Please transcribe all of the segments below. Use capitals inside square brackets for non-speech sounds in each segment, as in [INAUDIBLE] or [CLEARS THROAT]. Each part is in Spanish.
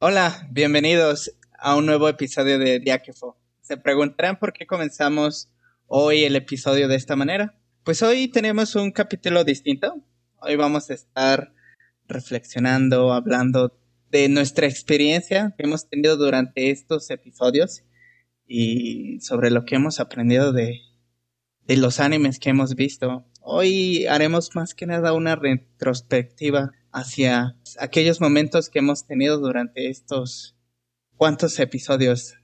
Hola, bienvenidos a un nuevo episodio de Diáquefo. Se preguntarán por qué comenzamos hoy el episodio de esta manera. Pues hoy tenemos un capítulo distinto. Hoy vamos a estar reflexionando, hablando de nuestra experiencia que hemos tenido durante estos episodios y sobre lo que hemos aprendido de, de los animes que hemos visto. Hoy haremos más que nada una retrospectiva hacia aquellos momentos que hemos tenido durante estos cuantos episodios.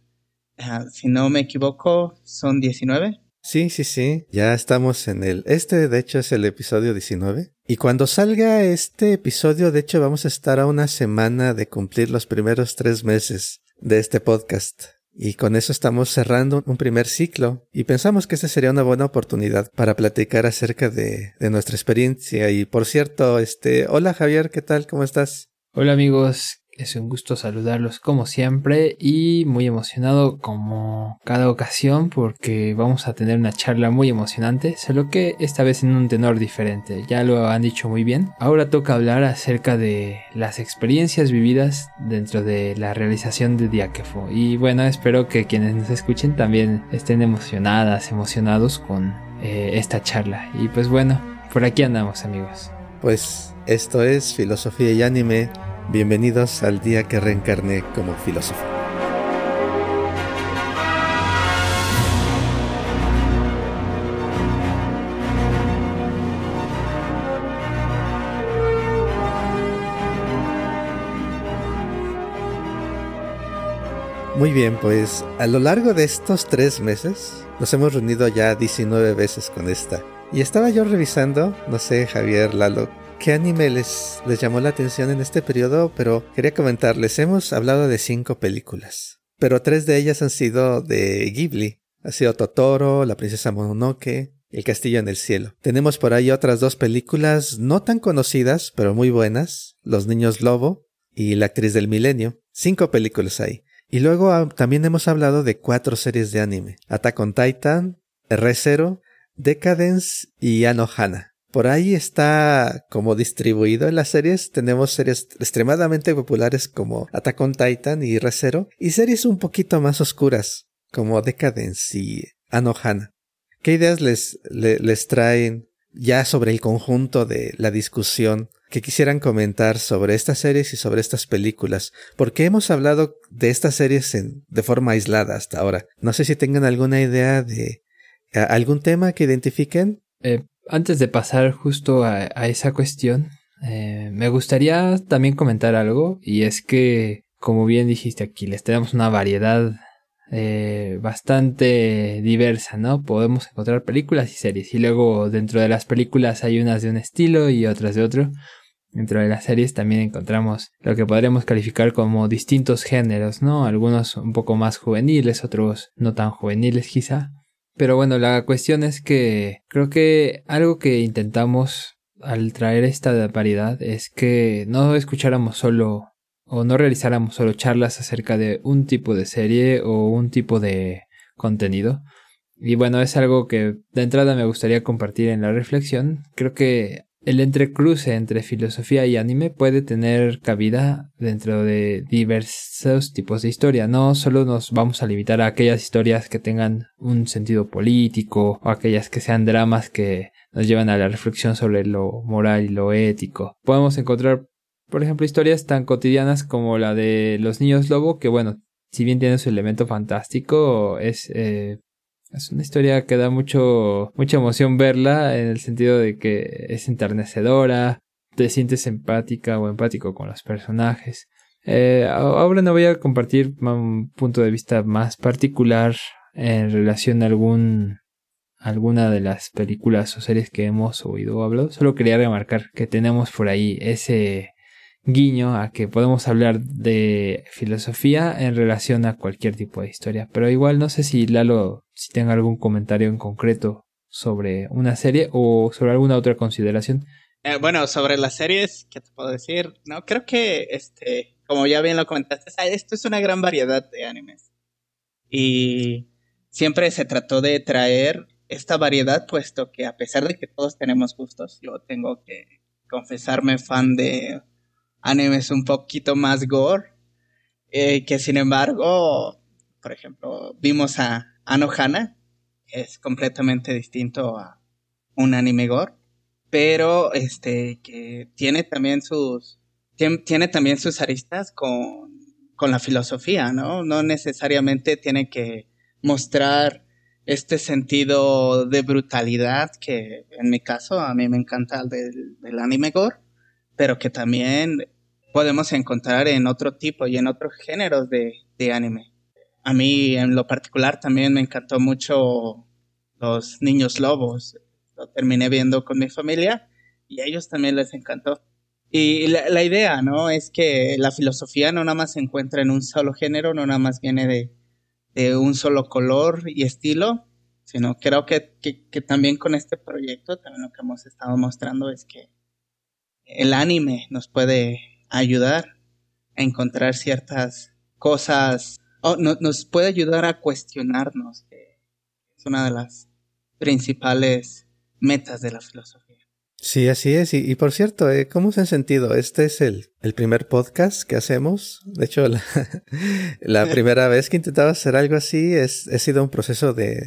Ah, si no me equivoco, son 19. Sí, sí, sí, ya estamos en el... Este de hecho es el episodio 19. Y cuando salga este episodio, de hecho vamos a estar a una semana de cumplir los primeros tres meses de este podcast. Y con eso estamos cerrando un primer ciclo y pensamos que esta sería una buena oportunidad para platicar acerca de, de nuestra experiencia. Y por cierto, este, hola Javier, ¿qué tal? ¿Cómo estás? Hola amigos, es un gusto saludarlos como siempre y muy emocionado como cada ocasión porque vamos a tener una charla muy emocionante, solo que esta vez en un tenor diferente, ya lo han dicho muy bien. Ahora toca hablar acerca de las experiencias vividas dentro de la realización de Diáquefo y bueno, espero que quienes nos escuchen también estén emocionadas, emocionados con eh, esta charla y pues bueno, por aquí andamos amigos. Pues esto es Filosofía y Anime Bienvenidos al día que reencarné como filósofo. Muy bien, pues a lo largo de estos tres meses nos hemos reunido ya 19 veces con esta. Y estaba yo revisando, no sé, Javier, Lalo, qué anime les, llamó la atención en este periodo, pero quería comentarles, hemos hablado de cinco películas, pero tres de ellas han sido de Ghibli. Ha sido Totoro, La princesa Mononoke, El castillo en el cielo. Tenemos por ahí otras dos películas no tan conocidas, pero muy buenas, Los niños lobo y La actriz del milenio. Cinco películas ahí. Y luego ah, también hemos hablado de cuatro series de anime. Attack on Titan, R0, Decadence y Anohana. Por ahí está como distribuido en las series. Tenemos series extremadamente populares como Attack on Titan y ReZero y series un poquito más oscuras como Decadence y Anohana. ¿Qué ideas les, les, traen ya sobre el conjunto de la discusión que quisieran comentar sobre estas series y sobre estas películas? Porque hemos hablado de estas series de forma aislada hasta ahora. No sé si tengan alguna idea de algún tema que identifiquen. Eh, antes de pasar justo a, esa cuestión, eh, me gustaría también comentar algo y es que, como bien dijiste aquí, les tenemos una variedad eh, bastante diversa, ¿no? Podemos encontrar películas y series y luego dentro de las películas hay unas de un estilo y otras de otro. Dentro de las series también encontramos lo que podremos calificar como distintos géneros, ¿no? Algunos un poco más juveniles, otros no tan juveniles quizá. Pero bueno, la cuestión es que creo que algo que intentamos al traer esta variedad es que no escucháramos solo o no realizáramos solo charlas acerca de un tipo de serie o un tipo de contenido. Y bueno, es algo que de entrada me gustaría compartir en la reflexión. Creo que el entrecruce entre filosofía y anime puede tener cabida dentro de diversos tipos de historia. No solo nos vamos a limitar a aquellas historias que tengan un sentido político o aquellas que sean dramas que nos llevan a la reflexión sobre lo moral y lo ético. Podemos encontrar, por ejemplo, historias tan cotidianas como la de los niños lobo, que bueno, si bien tiene su elemento fantástico, es eh, es una historia que da mucho, mucha emoción verla en el sentido de que es enternecedora, te sientes empática o empático con los personajes. Eh, ahora no voy a compartir un punto de vista más particular en relación a algún alguna de las películas o series que hemos oído o hablado. Solo quería remarcar que tenemos por ahí ese guiño a que podemos hablar de filosofía en relación a cualquier tipo de historia. Pero igual no sé si Lalo, si tenga algún comentario en concreto sobre una serie o sobre alguna otra consideración. Eh, bueno, sobre las series, ¿qué te puedo decir? No, creo que, este, como ya bien lo comentaste, esto es una gran variedad de animes. Y siempre se trató de traer esta variedad, puesto que a pesar de que todos tenemos gustos, yo tengo que confesarme fan de animes un poquito más gore. Eh, que sin embargo, por ejemplo, vimos a Anohana, es completamente distinto a un anime gore, pero este que tiene también sus tiene, también sus aristas con, con la filosofía, ¿no? No necesariamente tiene que mostrar este sentido de brutalidad que en mi caso a mí me encanta el del, del anime gore, pero que también podemos encontrar en otro tipo y en otros géneros de, de anime. A mí en lo particular también me encantó mucho los niños lobos. Lo terminé viendo con mi familia y a ellos también les encantó. Y la, la, idea, ¿no? Es que la filosofía no nada más se encuentra en un solo género, no nada más viene de, de un solo color y estilo, sino creo que, que, que, también con este proyecto, también lo que hemos estado mostrando es que el anime nos puede ayudar a encontrar ciertas cosas, o no, nos puede ayudar a cuestionarnos, es una de las principales metas de la filosofía. Sí, así es. Y, y por cierto, eh, ¿cómo se han sentido? Este es el, el primer podcast que hacemos. De hecho, la, [LAUGHS] la primera vez que intentaba hacer algo así es, ha sido un proceso de,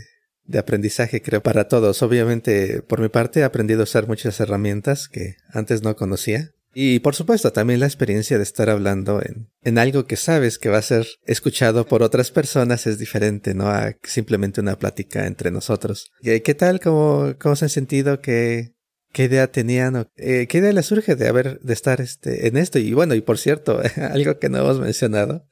de aprendizaje, creo, para todos. Obviamente, por mi parte, he aprendido a usar muchas herramientas que antes no conocía. Y por supuesto, también la experiencia de estar hablando en, en algo que sabes que va a ser escuchado por otras personas es diferente, ¿no? A simplemente una plática entre nosotros. ¿Qué, qué tal? ¿Cómo, ¿Cómo se han sentido? ¿Qué, qué idea tenían? Eh, ¿Qué idea les surge de haber, de estar este, en esto? Y bueno, y por cierto, [LAUGHS] algo que no hemos mencionado,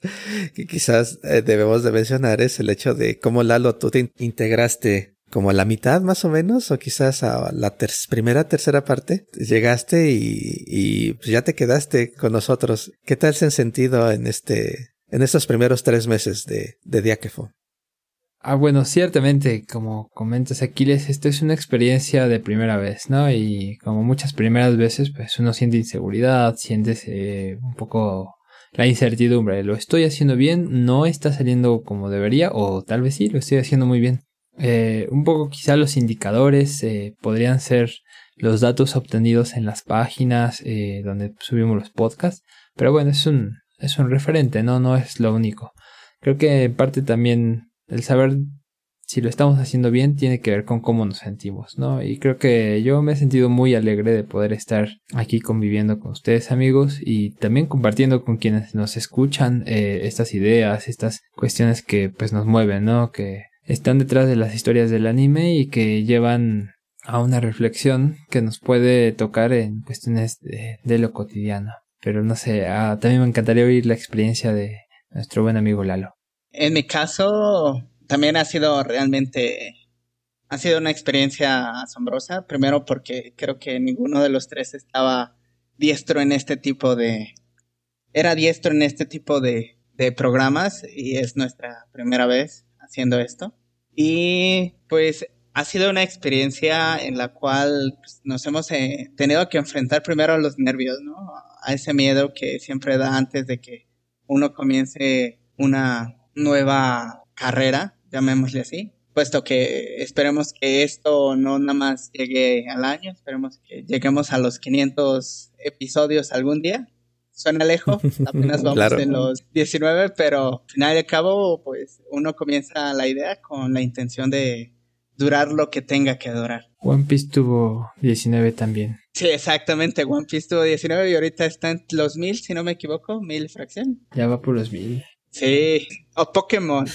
que quizás eh, debemos de mencionar es el hecho de cómo Lalo tú te integraste como a la mitad más o menos, o quizás a la primera, tercera parte, llegaste y, y pues ya te quedaste con nosotros. ¿Qué tal se han sentido en este, en estos primeros tres meses de, de Diáquefo? Ah, bueno, ciertamente, como comentas Aquiles, esto es una experiencia de primera vez, ¿no? Y como muchas primeras veces, pues uno siente inseguridad, sientes eh, un poco la incertidumbre. ¿Lo estoy haciendo bien? ¿No está saliendo como debería? O tal vez sí, lo estoy haciendo muy bien. Eh, un poco quizá los indicadores eh, podrían ser los datos obtenidos en las páginas eh, donde subimos los podcasts, pero bueno, es un, es un referente, ¿no? No es lo único. Creo que en parte también el saber si lo estamos haciendo bien tiene que ver con cómo nos sentimos, ¿no? Y creo que yo me he sentido muy alegre de poder estar aquí conviviendo con ustedes amigos y también compartiendo con quienes nos escuchan estas ideas, estas cuestiones que pues nos mueven, ¿no? Que están detrás de las historias del anime y que llevan a una reflexión que nos puede tocar en cuestiones de, lo cotidiano. Pero no sé, ah, también me encantaría oír la experiencia de nuestro buen amigo Lalo. En mi caso, también ha sido realmente, ha sido una experiencia asombrosa. Primero porque creo que ninguno de los tres estaba diestro en este tipo de, era diestro en este tipo de, de programas y es nuestra primera vez haciendo esto. Y pues ha sido una experiencia en la cual pues, nos hemos eh, tenido que enfrentar primero a los nervios, ¿no? A ese miedo que siempre da antes de que uno comience una nueva carrera, llamémosle así, puesto que esperemos que esto no nada más llegue al año, esperemos que lleguemos a los 500 episodios algún día suena lejos, apenas [LAUGHS] vamos claro. en los 19, pero al final y al cabo, pues uno comienza la idea con la intención de durar lo que tenga que durar. One Piece tuvo 19 también. Sí, exactamente, One Piece tuvo 19 y ahorita está en los mil, si no me equivoco, mil fracción. Ya va por los mil. Sí, o Pokémon.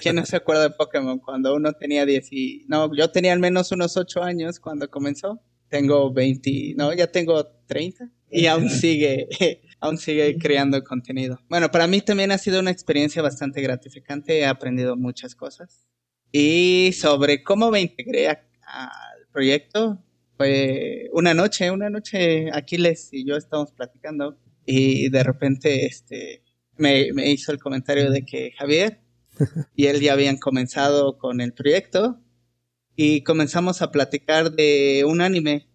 ¿Quién no se acuerda de Pokémon? Cuando uno tenía 10 y... No, yo tenía al menos unos 8 años cuando comenzó. Tengo 20, no, ya tengo 30 y aún [LAUGHS] sigue aún sigue creando contenido. Bueno, para mí también ha sido una experiencia bastante gratificante, he aprendido muchas cosas. Y sobre cómo me integré al proyecto, fue una noche, una noche Aquiles y yo estábamos platicando y de repente este, me, me hizo el comentario de que Javier [LAUGHS] y él ya habían comenzado con el proyecto y comenzamos a platicar de un anime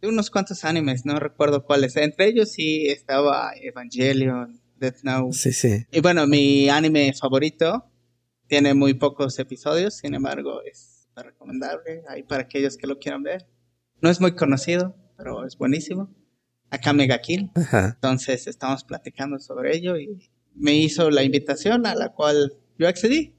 de unos cuantos animes, no recuerdo cuáles. Entre ellos sí estaba Evangelion, Death Note. Sí, sí. Y bueno, mi anime favorito tiene muy pocos episodios, sin embargo, es recomendable ahí para aquellos que lo quieran ver. No es muy conocido, pero es buenísimo. Akame ga Kill. Entonces estamos platicando sobre ello y me hizo la invitación a la cual yo accedí.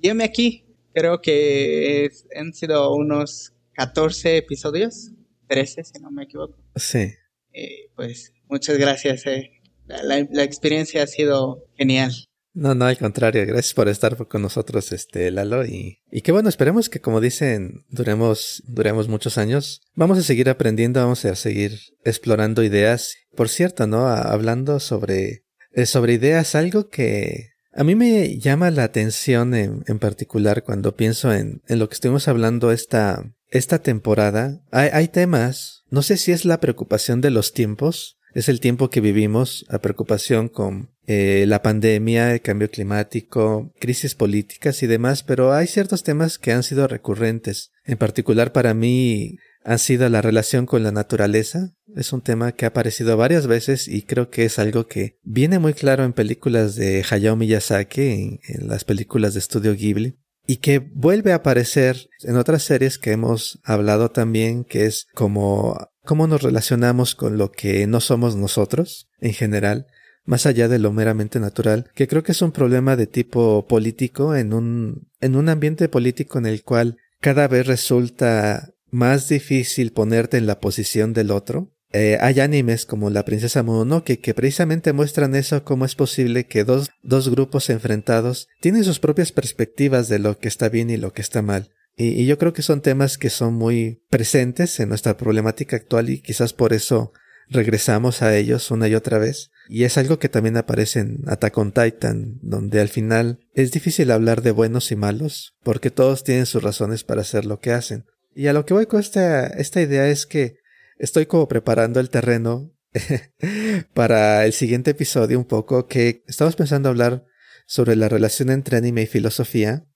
Yeme aquí. Creo que han sido unos 14 episodios, 13 si no me equivoco. Sí. Eh, pues muchas gracias. Eh. La, experiencia ha sido genial. No, no, al contrario, gracias por estar con nosotros, este, Lalo, y, y qué bueno, esperemos que como dicen, duremos, duremos muchos años. Vamos a seguir aprendiendo, vamos a seguir explorando ideas. Por cierto, ¿no? Hablando sobre, eh, sobre ideas, algo que a mí me llama la atención en, en particular cuando pienso en, en, lo que estuvimos hablando esta, esta temporada. Hay, temas, no sé si es la preocupación de los tiempos, es el tiempo que vivimos, la preocupación con eh, la pandemia, el cambio climático, crisis políticas y demás, pero hay ciertos temas que han sido recurrentes. En particular para mí ha sido la relación con la naturaleza. Es un tema que ha aparecido varias veces y creo que es algo que viene muy claro en películas de Hayao Miyazaki, en, las películas de estudio Ghibli, y que vuelve a aparecer en otras series que hemos hablado también, que es como cómo nos relacionamos con lo que no somos nosotros en general, más allá de lo meramente natural, que creo que es un problema de tipo político en un, en un ambiente político en el cual cada vez resulta más difícil ponerte en la posición del otro. Eh, hay animes como La Princesa Mononoke que precisamente muestran eso, cómo es posible que dos, dos grupos enfrentados tienen sus propias perspectivas de lo que está bien y lo que está mal. Y, yo creo que son temas que son muy presentes en nuestra problemática actual y quizás por eso regresamos a ellos una y otra vez. Y es algo que también aparece en Attack on Titan, donde al final es difícil hablar de buenos y malos, porque todos tienen sus razones para hacer lo que hacen. Y a lo que voy con esta, esta idea es que estoy como preparando el terreno [LAUGHS] para el siguiente episodio un poco, que estamos pensando hablar sobre la relación entre anime y filosofía,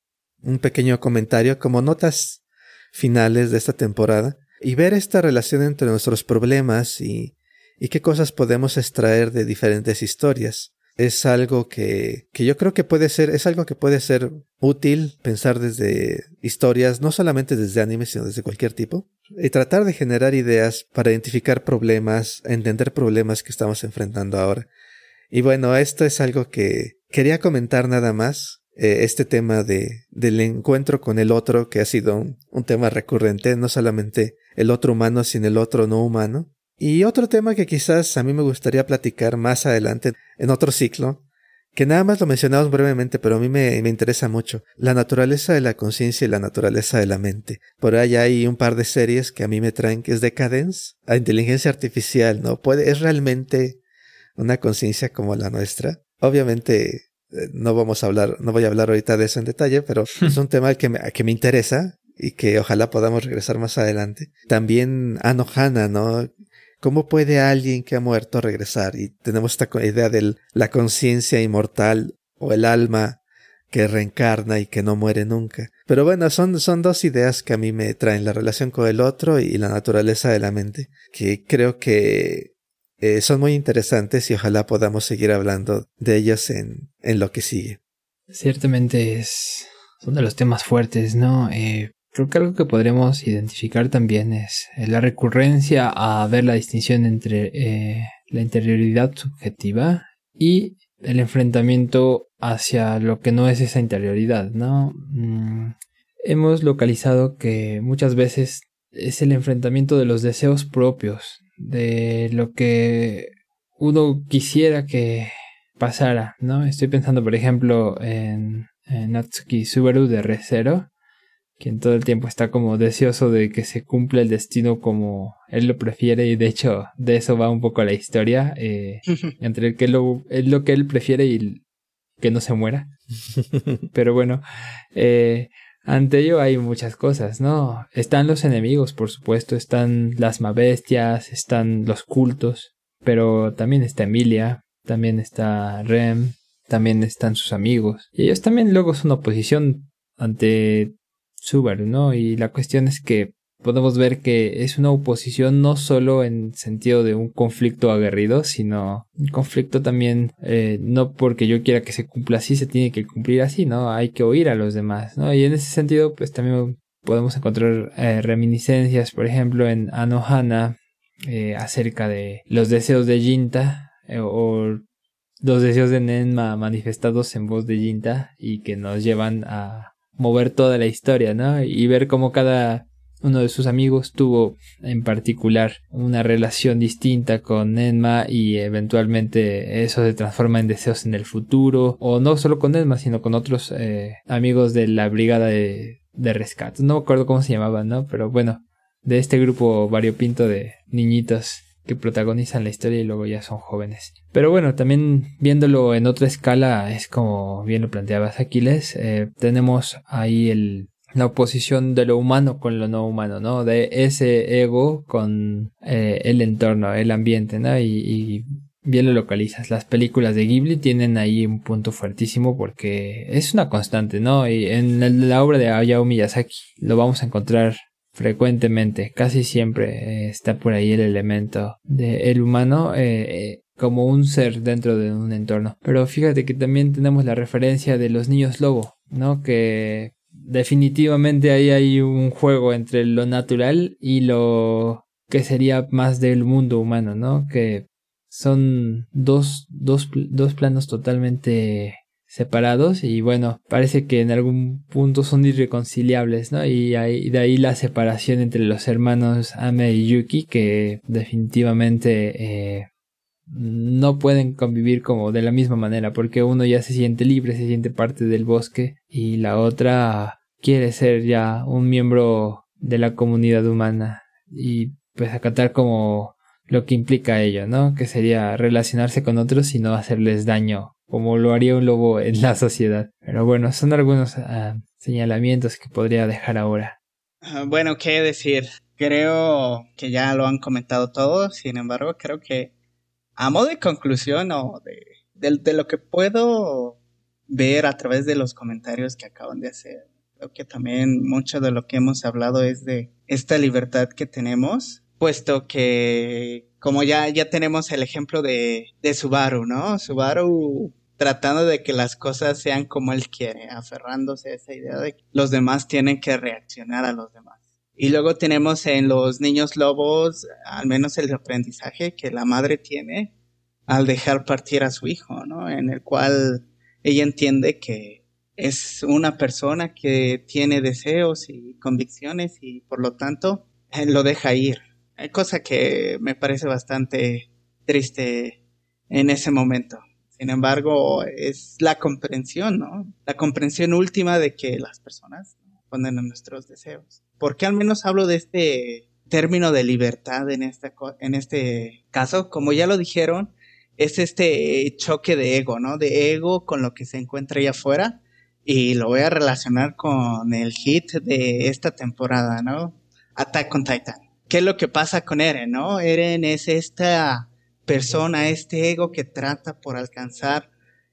un pequeño comentario como notas finales de esta temporada, y ver esta relación entre nuestros problemas y, y qué cosas podemos extraer de diferentes historias es algo que, que yo creo que puede ser, es algo que puede ser útil pensar desde historias, no solamente desde anime, sino desde cualquier tipo, y tratar de generar ideas para identificar problemas, entender problemas que estamos enfrentando ahora. Y bueno, esto es algo que quería comentar nada más, eh, este tema de, del encuentro con el otro, que ha sido un, un tema recurrente, no solamente el otro humano, sino el otro no humano. Y otro tema que quizás a mí me gustaría platicar más adelante en otro ciclo, que nada más lo mencionamos brevemente, pero a mí me, me interesa mucho, la naturaleza de la conciencia y la naturaleza de la mente. Por ahí hay un par de series que a mí me traen que es Decadence, a inteligencia artificial, ¿no? Puede, es realmente una conciencia como la nuestra. Obviamente eh, no vamos a hablar, no voy a hablar ahorita de eso en detalle, pero [LAUGHS] es un tema que me, que me interesa y que ojalá podamos regresar más adelante. También Anohana, ¿no? ¿Cómo puede alguien que ha muerto regresar? Y tenemos esta idea de la conciencia inmortal o el alma que reencarna y que no muere nunca. Pero bueno, son, son dos ideas que a mí me traen, la relación con el otro y la naturaleza de la mente, que creo que eh, son muy interesantes y ojalá podamos seguir hablando de ellas en, en lo que sigue. Ciertamente es, son de los temas fuertes, ¿no? Eh, Creo que algo que podremos identificar también es eh, la recurrencia a ver la distinción entre eh, la interioridad subjetiva y el enfrentamiento hacia lo que no es esa interioridad, ¿no? Mm, hemos localizado que muchas veces es el enfrentamiento de los deseos propios, de lo que uno quisiera que pasara, ¿no? Estoy pensando, por ejemplo, en, en Natsuki Subaru de ReZero, quien todo el tiempo está como deseoso de que se cumpla el destino como él lo prefiere y de hecho de eso va un poco la historia eh, [LAUGHS] entre que lo, es lo que él prefiere y que no se muera. [LAUGHS] Pero bueno eh, ante ello hay muchas cosas no están los enemigos por supuesto están las mabestias están los cultos pero también está Emilia también está Rem también están sus amigos. Y ellos también luego son oposición ante Subaru, ¿no? Y la cuestión es que podemos ver que es una oposición no solo en sentido de un conflicto aguerrido, sino un conflicto también eh, no porque yo quiera que se cumpla así, se tiene que cumplir así, ¿no? Hay que oír a los demás, ¿no? Y en ese sentido, pues también podemos encontrar eh, reminiscencias, por ejemplo, en Anohana, eh, acerca de los deseos de Jinta o los deseos de Nenma manifestados en voz de Jinta y que nos llevan a mover toda la historia, ¿no? Y ver cómo cada uno de sus amigos tuvo en particular una relación distinta con Enma y eventualmente eso se transforma en deseos en el futuro. O no solo con Enma sino con otros eh, amigos de la brigada de, de rescate. No me acuerdo cómo se llamaban no pero bueno de este grupo variopinto de niñitos que protagonizan la historia y luego ya son jóvenes. Pero bueno, también viéndolo en otra escala, es como bien lo planteabas Aquiles, eh, tenemos ahí el, la oposición de lo humano con lo no humano, ¿no? De ese ego con eh, el entorno, el ambiente, ¿no? Y, y, bien lo localizas. Las películas de Ghibli tienen ahí un punto fuertísimo porque es una constante, ¿no? Y en la obra de Hayao Miyazaki lo vamos a encontrar frecuentemente, casi siempre eh, está por ahí el elemento del el humano eh, eh, como un ser dentro de un entorno. Pero fíjate que también tenemos la referencia de los niños lobo, ¿no? Que definitivamente ahí hay un juego entre lo natural y lo que sería más del mundo humano, ¿no? Que son dos, dos, dos planos totalmente separados y bueno, parece que en algún punto son irreconciliables, ¿no? Y, de ahí la separación entre los hermanos Ame y Yuki que definitivamente eh, no pueden convivir como de la misma manera porque uno ya se siente libre, se siente parte del bosque y la otra quiere ser ya un miembro de la comunidad humana y pues acatar como lo que implica ello, ¿no? Que sería relacionarse con otros y no hacerles daño como lo haría un lobo en la sociedad. Pero bueno, son algunos uh, señalamientos que podría dejar ahora. Uh, bueno, qué decir. Creo que ya lo han comentado todos, sin embargo, creo que a modo de conclusión o de, de, de lo que puedo ver a través de los comentarios que acaban de hacer, creo que también mucho de lo que hemos hablado es de esta libertad que tenemos, puesto que como ya, ya tenemos el ejemplo de, de Subaru, ¿no? Subaru tratando de que las cosas sean como él quiere, aferrándose a esa idea de que los demás tienen que reaccionar a los demás. Y luego tenemos en los niños lobos, al menos el aprendizaje que la madre tiene al dejar partir a su hijo, ¿no? En el cual ella entiende que es una persona que tiene deseos y convicciones y por lo tanto lo deja ir cosa que me parece bastante triste en ese momento. Sin embargo, es la comprensión, ¿no? La comprensión última de que las personas ponen en nuestros deseos. ¿Por qué al menos hablo de este término de libertad en, en este caso? Como ya lo dijeron, es este choque de ego, ¿no? De ego con lo que se encuentra allá afuera. Y lo voy a relacionar con el hit de esta temporada, ¿no? Attack on Titan. ¿Qué es lo que pasa con Eren, no? Eren es esta persona, este ego que trata por alcanzar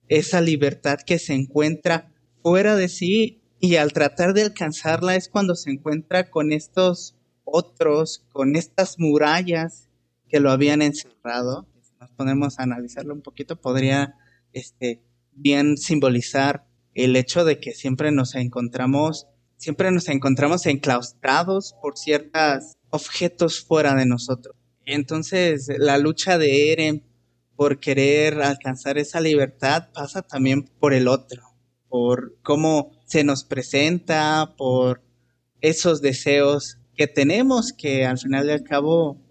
esa libertad que se encuentra fuera de sí y al tratar de alcanzarla es cuando se encuentra con estos otros, con estas murallas que lo habían encerrado. Si nos ponemos a analizarlo un poquito, podría este, bien simbolizar el hecho de que siempre nos encontramos, siempre nos encontramos enclaustrados por ciertas objetos fuera de nosotros. Entonces, la lucha de Eren por querer alcanzar esa libertad pasa también por el otro, por cómo se nos presenta, por esos deseos que tenemos que al final y al cabo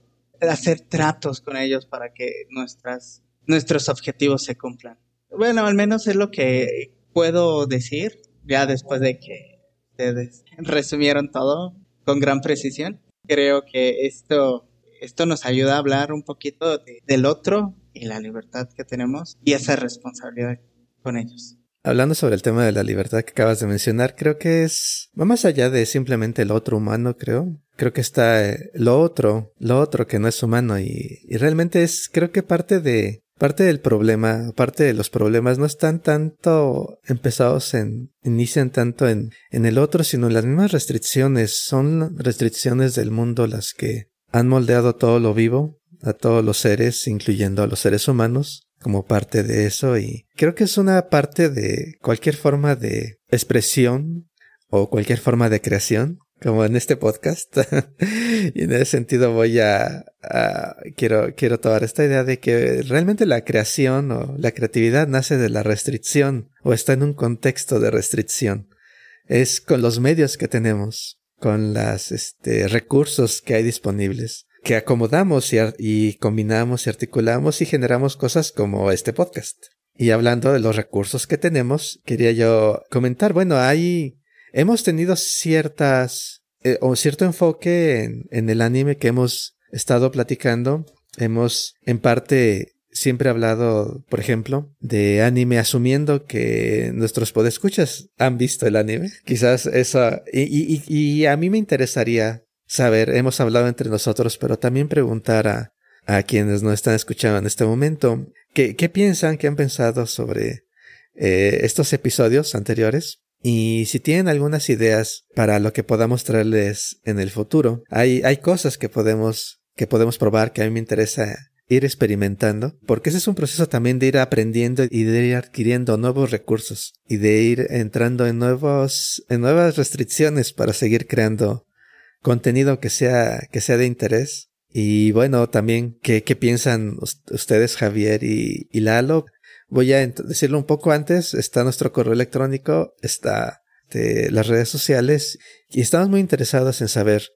hacer tratos con ellos para que nuestras, nuestros objetivos se cumplan. Bueno, al menos es lo que puedo decir ya después de que ustedes resumieron todo con gran precisión creo que esto, esto nos ayuda a hablar un poquito del otro y la libertad que tenemos y esa responsabilidad con ellos. Hablando sobre el tema de la libertad que acabas de mencionar, creo que es va más allá de simplemente el otro humano, creo. Creo que está eh, lo otro, lo otro que no es humano y, y realmente es, creo que parte de, Parte del problema, parte de los problemas no están tanto empezados en, inician tanto en, en el otro, sino las mismas restricciones. Son restricciones del mundo las que han moldeado todo lo vivo, a todos los seres, incluyendo a los seres humanos, como parte de eso y creo que es una parte de cualquier forma de expresión o cualquier forma de creación como en este podcast. [LAUGHS] y en ese sentido voy a, quiero, quiero tomar esta idea de que realmente la creación o la creatividad nace de la restricción o está en un contexto de restricción. Es con los medios que tenemos, con los este, recursos que hay disponibles, que acomodamos y, combinamos y articulamos y generamos cosas como este podcast. Y hablando de los recursos que tenemos, quería yo comentar, bueno, hay hemos tenido ciertas eh, o cierto enfoque en, en, el anime que hemos estado platicando. Hemos en parte siempre hablado, por ejemplo, de anime asumiendo que nuestros podescuchas han visto el anime. Quizás eso y, y, y a mí me interesaría saber, hemos hablado entre nosotros, pero también preguntar a, a quienes nos están escuchando en este momento, ¿qué, qué piensan, qué han pensado sobre eh, estos episodios anteriores? Y si tienen algunas ideas para lo que podamos traerles en el futuro, hay, hay cosas que podemos, que podemos probar que a mí me interesa ir experimentando, porque ese es un proceso también de ir aprendiendo y de ir adquiriendo nuevos recursos y de ir entrando en nuevos, en nuevas restricciones para seguir creando contenido que sea, que sea de interés. Y bueno, también, ¿qué, qué piensan ustedes, Javier y, Lalo? Voy a decirlo un poco antes, está nuestro correo electrónico, está de las redes sociales y estamos muy interesados en saber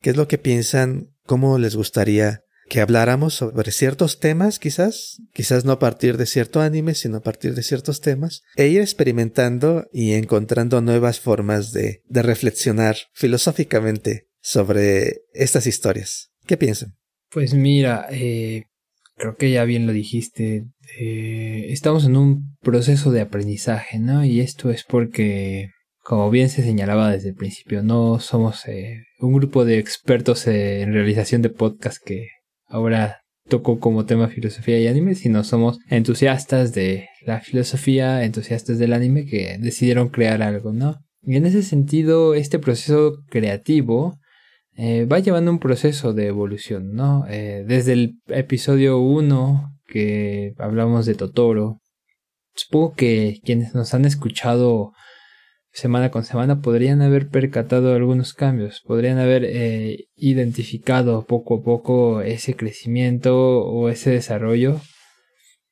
qué es lo que piensan, cómo les gustaría que habláramos sobre ciertos temas, quizás, quizás no a partir de cierto anime, sino a partir de ciertos temas, e ir experimentando y encontrando nuevas formas de, de reflexionar filosóficamente sobre estas historias. ¿Qué piensan? Pues mira, eh, creo que ya bien lo dijiste, eh, estamos en un proceso de aprendizaje, ¿no? Y esto es porque, como bien se señalaba desde el principio, no somos eh, un grupo de expertos en realización de podcast que ahora tocó como tema filosofía y anime, sino somos entusiastas de la filosofía, entusiastas del anime que decidieron crear algo, ¿no? Y en ese sentido, este proceso creativo eh, va llevando un proceso de evolución, ¿no? Eh, desde el episodio 1 que hablamos de Totoro, supongo que quienes nos han escuchado semana con semana podrían haber percatado algunos cambios, podrían haber eh, identificado poco a poco ese crecimiento o ese desarrollo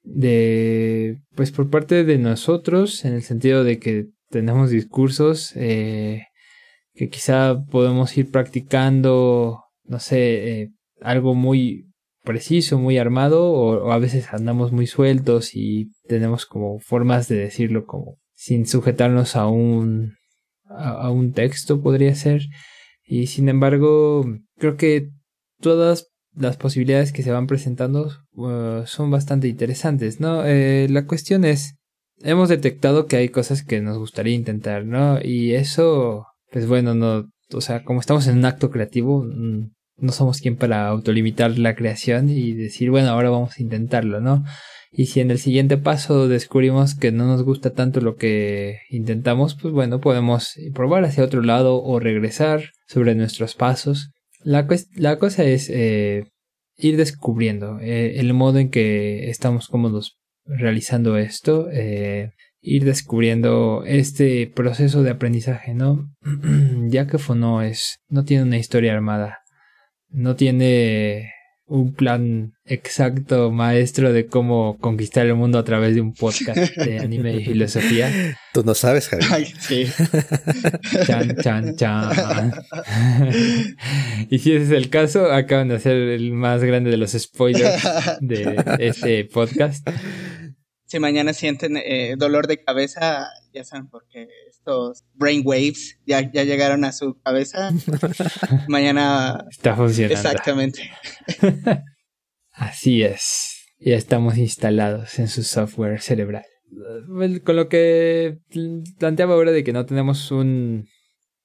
de pues por parte de nosotros en el sentido de que tenemos discursos eh, que quizá podemos ir practicando, no sé, eh, algo muy preciso, muy armado, o, a veces andamos muy sueltos y tenemos como formas de decirlo como sin sujetarnos a un, a, un texto, podría ser. Y sin embargo, creo que todas las posibilidades que se van presentando uh, son bastante interesantes, ¿no? Eh, la cuestión es, hemos detectado que hay cosas que nos gustaría intentar, ¿no? Y eso pues bueno, no, o sea, como estamos en un acto creativo, mm, no somos quien para autolimitar la creación y decir, bueno, ahora vamos a intentarlo, ¿no? Y si en el siguiente paso descubrimos que no nos gusta tanto lo que intentamos, pues bueno, podemos probar hacia otro lado o regresar sobre nuestros pasos. La, cosa es eh, ir descubriendo eh, el modo en que estamos cómodos realizando esto. Eh, ir descubriendo este proceso de aprendizaje, ¿no? [CLEARS THROAT] ya que Fono es, no tiene una historia armada, no tiene un plan exacto maestro de cómo conquistar el mundo a través de un podcast [LAUGHS] de anime y filosofía. Tú no sabes, Javier. Ay, sí. [LAUGHS] Chan, chan, chan. [LAUGHS] y si ese es el caso, acaban de hacer el más grande de los spoilers de este podcast si mañana sienten eh, dolor de cabeza, ya saben por qué estos brainwaves ya, ya llegaron a su cabeza. [LAUGHS] mañana está funcionando. Exactamente. [LAUGHS] Así es. Ya estamos instalados en su software cerebral. Con lo que planteaba ahora de que no tenemos un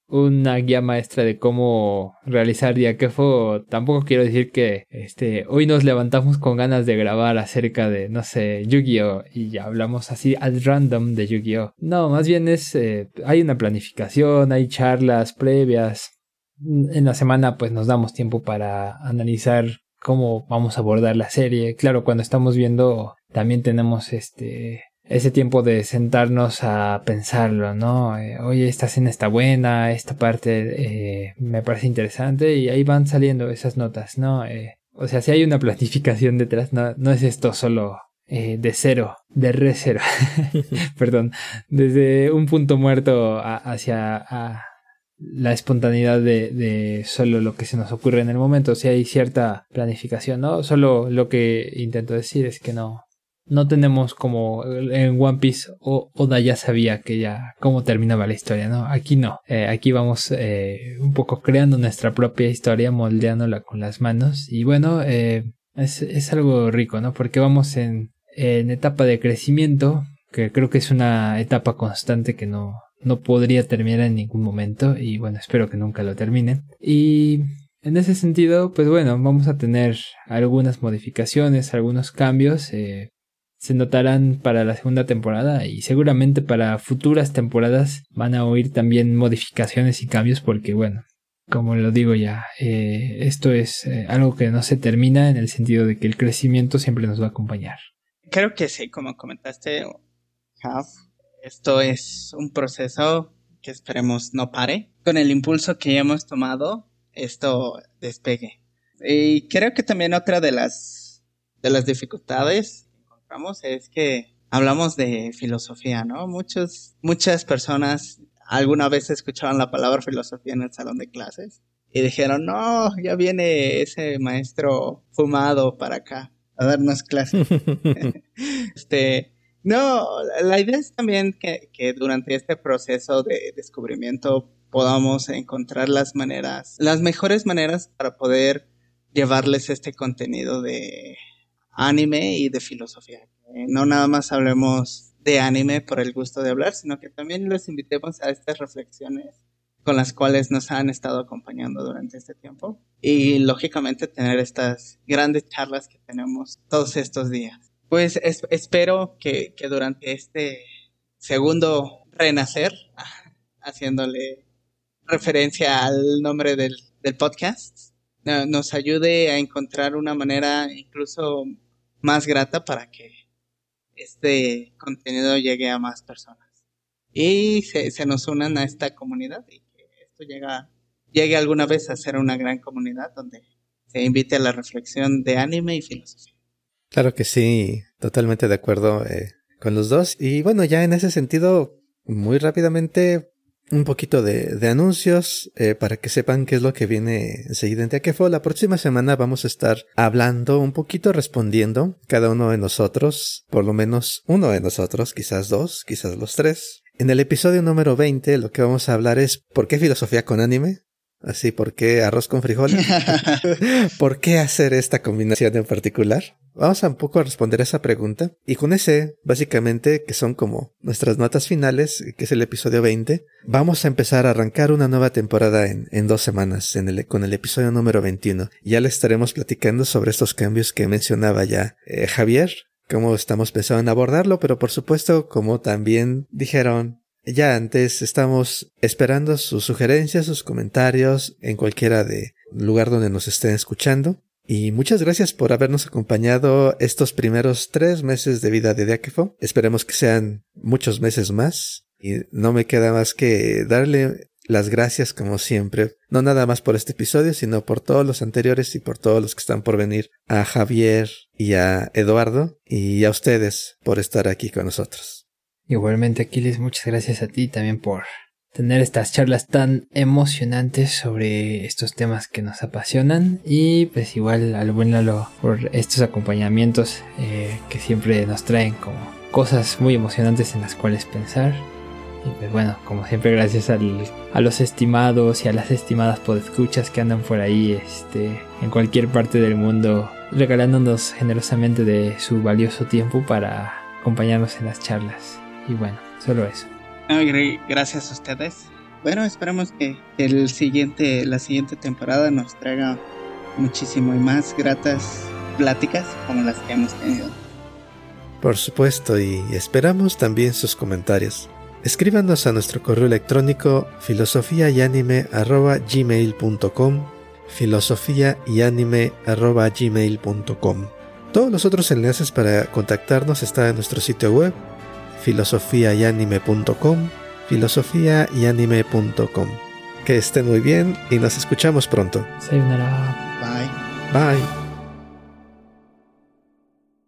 una guía maestra de cómo realizar Diakefo, tampoco quiero decir que este hoy nos levantamos con ganas de grabar acerca de, no sé, Yu-Gi-Oh! y ya hablamos así al random de Yu-Gi-Oh! No, más bien es, eh, hay una planificación, hay charlas previas. En la semana pues nos damos tiempo para analizar cómo vamos a abordar la serie. Claro, cuando estamos viendo también tenemos este ese tiempo de sentarnos a pensarlo, ¿no? Eh, oye, esta escena está buena, esta parte eh, me parece interesante y ahí van saliendo esas notas, ¿no? Eh, o sea, si hay una [LAUGHS] planificación detrás, no, no es esto solo de cero, de re cero, [LAUGHS] [LAUGHS] perdón, desde un punto muerto hacia la espontaneidad de, de, solo lo que se nos ocurre en el momento, si hay cierta planificación, ¿no? Solo lo que intento decir es que no, no tenemos como en One Piece o Oda ya sabía que ya cómo terminaba la historia, ¿no? Aquí no. Eh, aquí vamos eh, un poco creando nuestra propia historia, moldeándola con las manos. Y bueno, eh, es, es, algo rico, ¿no? Porque vamos en, en etapa de crecimiento, que creo que es una etapa constante que no, no podría terminar en ningún momento. Y bueno, espero que nunca lo termine. Y en ese sentido, pues bueno, vamos a tener algunas modificaciones, algunos cambios. Se notarán para la segunda temporada y seguramente para futuras temporadas van a oír también modificaciones y cambios porque bueno, como lo digo ya, eh, esto es eh, algo que no se termina en el sentido de que el crecimiento siempre nos va a acompañar. Creo que sí, como comentaste, esto es un proceso que esperemos no pare. Con el impulso que hemos tomado, esto despegue. Y creo que también otra de las, de las dificultades es que hablamos de filosofía, ¿no? Muchos, muchas personas alguna vez escucharon la palabra filosofía en el salón de clases y dijeron, no, ya viene ese maestro fumado para acá a darnos clases. [LAUGHS] este, no, la idea es también que, que durante este proceso de descubrimiento podamos encontrar las maneras, las mejores maneras para poder llevarles este contenido de anime y de filosofía. no nada más hablemos de anime por el gusto de hablar, sino que también los invitemos a estas reflexiones con las cuales nos han estado acompañando durante este tiempo y lógicamente tener estas grandes charlas que tenemos todos estos días. Pues espero que, durante este segundo renacer, [LAUGHS] haciéndole referencia al nombre del, del podcast, nos ayude a encontrar una manera incluso más grata para que este contenido llegue a más personas y se, nos unan a esta comunidad y que esto llega, llegue alguna vez a ser una gran comunidad donde se invite a la reflexión de anime y filosofía. Claro que sí, totalmente de acuerdo eh, con los dos. Y bueno, ya en ese sentido, muy rápidamente, un poquito de, de anuncios eh, para que sepan qué es lo que viene enseguida en fue La próxima semana vamos a estar hablando un poquito, respondiendo cada uno de nosotros, por lo menos uno de nosotros, quizás dos, quizás los tres. En el episodio número 20 lo que vamos a hablar es ¿por qué filosofía con anime? Así, ¿por qué arroz con frijoles? [LAUGHS] [LAUGHS] ¿Por qué hacer esta combinación en particular? Vamos a un poco a responder esa pregunta. Y con ese, básicamente, que son como nuestras notas finales, que es el episodio 20, vamos a empezar a arrancar una nueva temporada en, en dos semanas, en el, con el episodio número 21. Ya le estaremos platicando sobre estos cambios que mencionaba ya eh, Javier, cómo estamos pensando en abordarlo, pero por supuesto, como también dijeron, ya antes estamos esperando sus sugerencias, sus comentarios en cualquiera de lugar donde nos estén escuchando. Y muchas gracias por habernos acompañado estos primeros tres meses de vida de Diakefo. Esperemos que sean muchos meses más. Y no me queda más que darle las gracias como siempre, no nada más por este episodio, sino por todos los anteriores y por todos los que están por venir, a Javier y a Eduardo y a ustedes por estar aquí con nosotros. Igualmente, Aquiles, muchas gracias a ti también por tener estas charlas tan emocionantes sobre estos temas que nos apasionan. Y pues igual al buen Lalo por estos acompañamientos eh, que siempre nos traen como cosas muy emocionantes en las cuales pensar. Y pues bueno como siempre gracias a los estimados y a las estimadas podescuchas que andan por ahí este en cualquier parte del mundo regalándonos generosamente de su valioso tiempo para acompañarnos en las charlas. Y bueno, solo eso. Gracias a ustedes. Bueno, esperamos que el siguiente, la siguiente temporada nos traiga muchísimo y más gratas pláticas como las que hemos tenido. Por supuesto, y esperamos también sus comentarios. Escríbanos a nuestro correo electrónico filosofía y anime gmail.com filosofía y anime gmail.com Todos los otros enlaces para contactarnos están en nuestro sitio web filosofiayanime.com, filosofiayanime.com. Que estén muy bien y nos escuchamos pronto. Sayonara. Bye. Bye.